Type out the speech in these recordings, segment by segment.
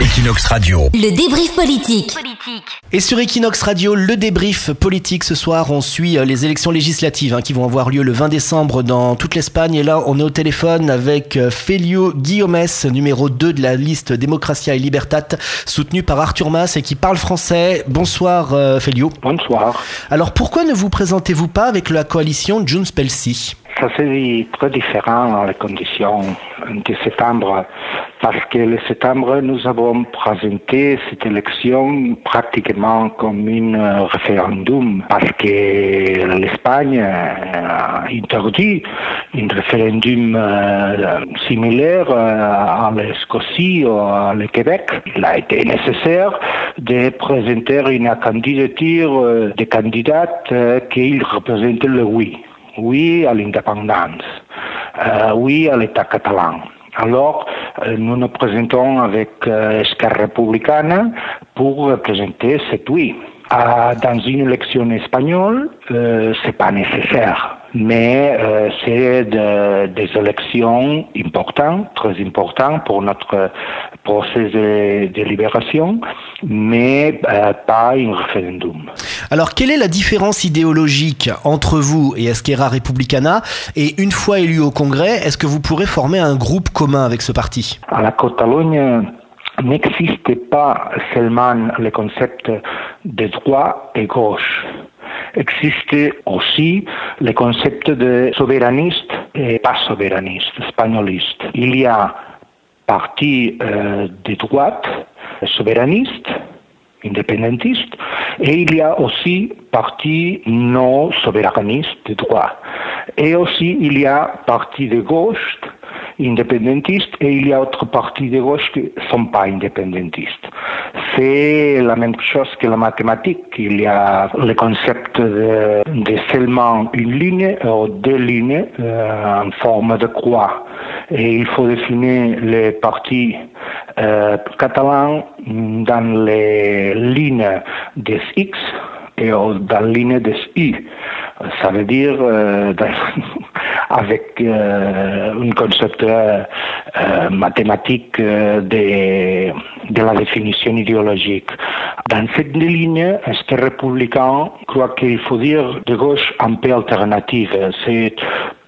Equinox Radio. Le débrief politique. Et sur Equinox Radio, le débrief politique ce soir, on suit euh, les élections législatives hein, qui vont avoir lieu le 20 décembre dans toute l'Espagne. Et là, on est au téléphone avec euh, Félio Guillaumes, numéro 2 de la liste Democracia et Libertat, soutenu par Arthur Mas et qui parle français. Bonsoir euh, Félio. Bonsoir. Alors pourquoi ne vous présentez-vous pas avec la coalition Junts Pelsi Ça c'est très différent dans les conditions de septembre parce que le septembre nous avons présenté cette élection pratiquement comme un référendum parce que l'Espagne a interdit un référendum euh, similaire à l'Escotie ou à le Québec. Il a été nécessaire de présenter une candidature euh, de candidats euh, qui représentent le oui. Oui à l'indépendance. Euh, oui à l'État catalan. Alors, euh, nous nous présentons avec euh, Esquerra Republicana pour présenter cet oui. Ah, dans une élection espagnole, euh, c'est pas nécessaire, mais euh, c'est de- des élections importantes, très importantes pour notre processus de, de libération, mais euh, pas un référendum. Alors quelle est la différence idéologique entre vous et Esquerra Republicana Et une fois élu au Congrès, est-ce que vous pourrez former un groupe commun avec ce parti? À la Catalogne n'existe pas seulement le concept de droit et gauche. Existe aussi le concept de souverainiste et pas souverainiste, espagnoliste. Il y a parti euh, de droite, souverainiste, indépendantiste, et il y a aussi parti non souverainiste de droit. Et aussi il y a parti de gauche, indépendantiste, et il y a autre parti de gauche qui ne sont pas indépendantistes. C'est la même chose que la mathématique. Il y a le concept de, seulement une ligne ou deux lignes euh, en forme de croix. Et il faut définir les partis euh, catalans dans les lignes des X et dans la ligne des Y. Ça veut dire euh, avec euh, un concept euh, euh, mathématique de, de la définition idéologique. Dans cette ligne, este républicain croit qu'il faut dire de gauche un peu alternative? C'est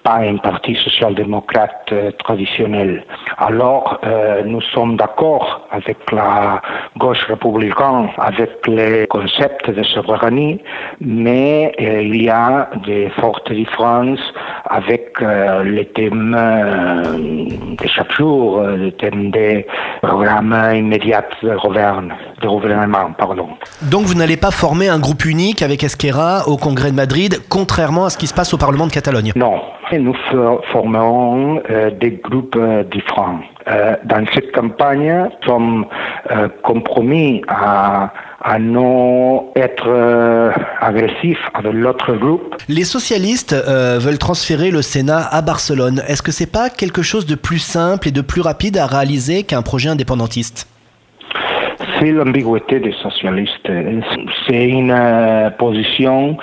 pas un parti social-démocrate euh, traditionnel. Alors, euh, nous sommes d'accord avec la gauche républicaine, avec les concepts de souveraineté, mais euh, il y a des fortes différences avec euh, les thèmes de chaque jour, les thèmes des programmes immédiats de gouvernement, de gouvernement pardon. Donc vous n'allez pas former un groupe unique avec Esquerra au Congrès de Madrid, contrairement à ce qui se passe au Parlement de Catalogne? Non, nous for- formerons euh, des groupes euh, différents. Euh, dans cette campagne, nous sommes euh, compromis à, à ne être euh, agressifs avec l'autre groupe. Les socialistes euh, veulent transférer le Sénat à Barcelone. Est-ce que c'est pas quelque chose de plus simple et de plus rapide à réaliser qu'un projet indépendantiste? C'est l'ambiguïté des socialistes. C'est une euh, position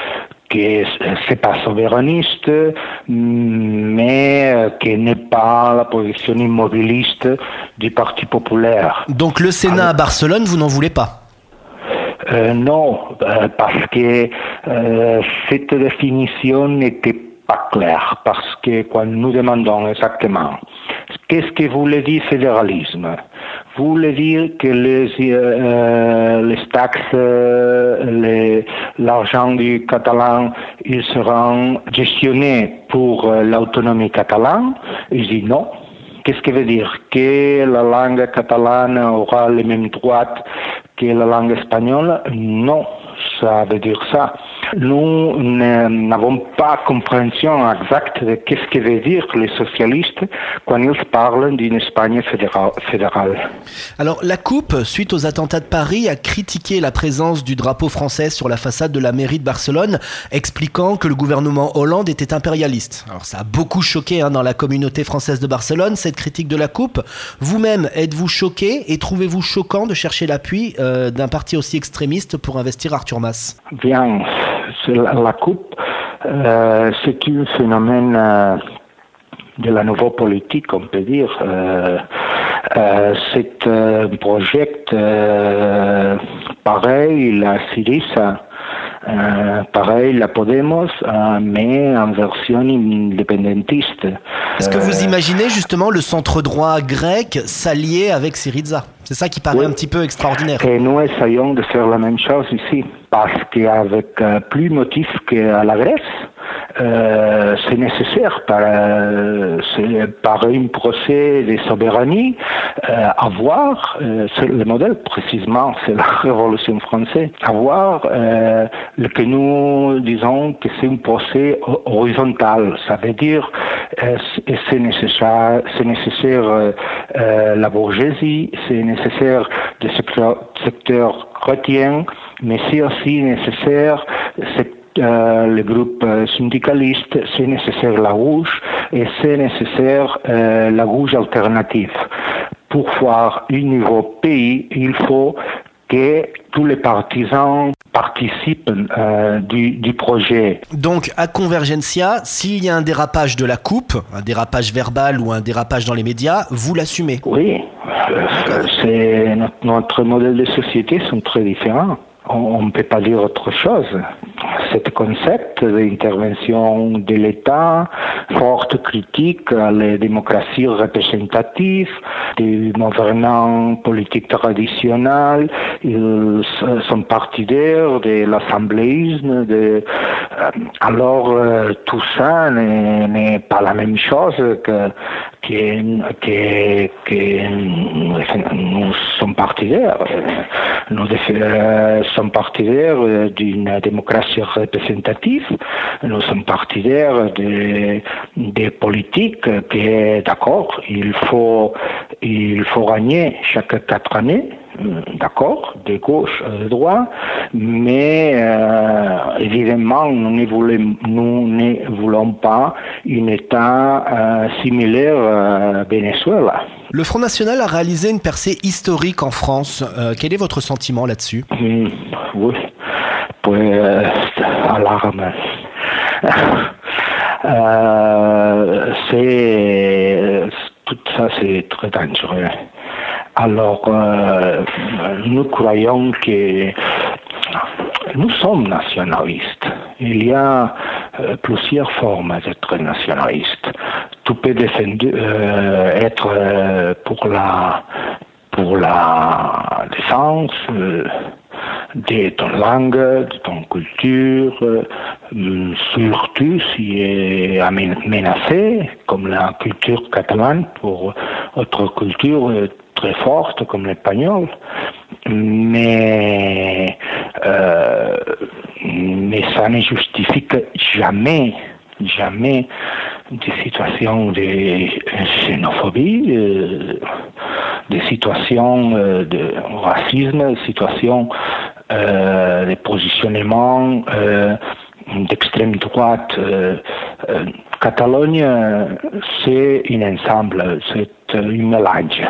qui est- c'est pas souverainiste, mais euh, qui n'est pas la position immobiliste du Parti populaire. Donc le Sénat à Barcelone, vous n'en voulez pas? Euh, non, euh, parce que euh, cette définition n'était pas claire, parce que quand nous demandons exactement qu'est-ce que voulait dire fédéralisme, voulait dire que les, euh, les taxes, euh, l'argent du catalan, ils seront gestionnés pour euh, l'autonomie catalane, ils disent non. Qu'est-ce que veut dire? Que la langue catalane aura les mêmes droits que la langue espagnole? Non, ça veut dire ça. Nous n'avons pas compréhension exacte de qu'est-ce que veut dire les socialistes quand ils parlent d'une Espagne fédéra- fédérale. Alors la Coupe, suite aux attentats de Paris, a critiqué la présence du drapeau français sur la façade de la mairie de Barcelone, expliquant que le gouvernement Hollande était impérialiste. Alors ça a beaucoup choqué hein, dans la communauté française de Barcelone, cette critique de la Coupe. Vous-même, êtes-vous choqué et trouvez-vous choquant de chercher l'appui euh, d'un parti aussi extrémiste pour investir Arthur Mas? Bien, la, la coupe, euh, c'est un phénomène euh, de la nouvelle politique, on peut dire. Euh, c'est un projet pareil, la Syriza pareil, la Podemos, mais en version indépendantiste. Est-ce que vous imaginez justement le centre droit grec s'allier avec Syriza? C'est ça qui paraît un petit peu extraordinaire. Et nous essayons de faire la même chose ici, parce qu'avec plus motif qu'à la Grèce, euh, c'est nécessaire par, euh, par un procès de souveraineté euh, avoir, euh, c'est le modèle précisément, c'est la Révolution française, avoir euh, le que nous disons que c'est un procès horizontal. Ça veut dire c'est nécessaire, c'est nécessaire la bourgeoisie, c'est nécessaire le secteur, secteur chrétien, mais c'est aussi nécessaire euh, le groupe euh, syndicaliste, c'est nécessaire la gauche et c'est nécessaire euh, la gauche alternative. Pour voir un nouveau pays, il faut que tous les partisans participent du, du, projet. Donc à Convergencia, s'il y a un dérapage de la coupe, un dérapage verbal ou un dérapage dans les médias, vous l'assumez Oui, c'est notre, notre modèle de société sont très différents on ne peut pas dire autre chose. Ce concept d'intervention de l'État, forte critique à la démocratie représentative, des gouvernants politiques traditionnels, ils sont partidaires de l'assembléisme. Euh, alors, euh, tout ça n'est pas la même chose que, que, que, que nous sommes partidaires. Nous euh, sommes d'une démocratie représentative, nous sommes partidaires des, des politiques qui, d'accord, il faut, il faut gagner chaque quatre années, euh, d'accord, de gauche à de droite, mais euh, évidemment, nous ne, voulons, nous ne voulons pas un État euh, similaire à Venezuela. Le Front National a réalisé une percée historique en France. quel est votre sentiment là-dessus? Hmm, Oui, pues, alarme. c'est tout ça, c'est très dangereux. Alors, euh, nous croyons que nous sommes nationalistes. Il y a euh, plusieurs formes d'être nationaliste. Tout peut défendre, euh, être pour la pour la défense de ton langue, de ton culture, surtout si est menacée, comme la culture catalane pour autre culture très forte comme l'espagnol, mais, euh, mais ça ne justifie jamais, jamais des situations de xénophobie, euh, des situations euh, de racisme, des situations euh, de positionnement euh, d'extrême droite. Catalogne, c'est un ensemble, c'est une mélange.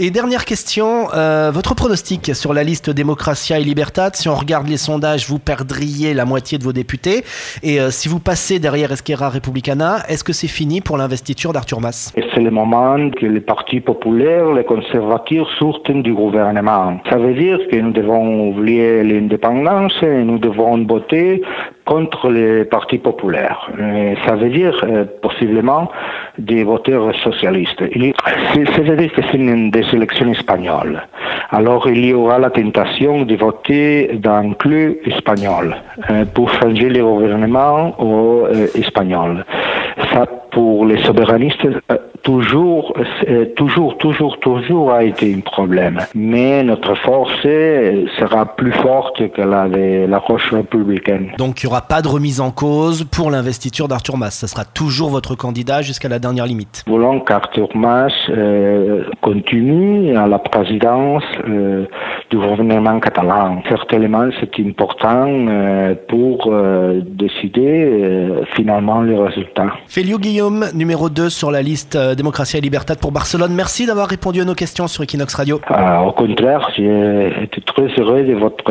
Et dernière question, euh, votre pronostic sur la liste Démocratia et Libertat, si on regarde les sondages, vous perdriez la moitié de vos députés. Et euh, si vous passez derrière Esquerra Republicana, est-ce que c'est fini pour l'investiture d'Arthur Mas? C'est le moment que les partis populaires, les conservateurs sortent du gouvernement. Ça veut dire que nous devons oublier l'indépendance et nous devons voter contre les partis populaires. ça veut dire euh, possiblement des voteurs socialistes. C'est-à-dire que c'est des élections espagnoles. Alors il y aura la tentation de voter dans club espagnol euh, pour changer le gouvernement au euh, espagnol. Ça, pour les souverainistes, toujours, toujours, toujours, toujours a été un problème. Mais notre force sera plus forte que la la roche républicaine. Donc il n'y aura pas de remise en cause pour l'investiture d'Arthur Mas. Ce sera toujours votre candidat jusqu'à la dernière limite. Nous voulons qu'Arthur Mas euh, continue à la présidence euh, du gouvernement catalan. Certainement, c'est important euh, pour décider finalement les résultats. Félio Guillaume, numéro 2 sur la liste Démocratie et Liberté pour Barcelone. Merci d'avoir répondu à nos questions sur Equinox Radio. Ah, au contraire, j'ai été très heureux de votre,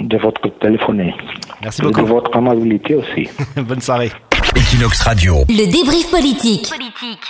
de votre téléphoner. Merci beaucoup. Et de votre amabilité aussi. Bonne soirée. Equinox Radio. Le débrief politique. politique.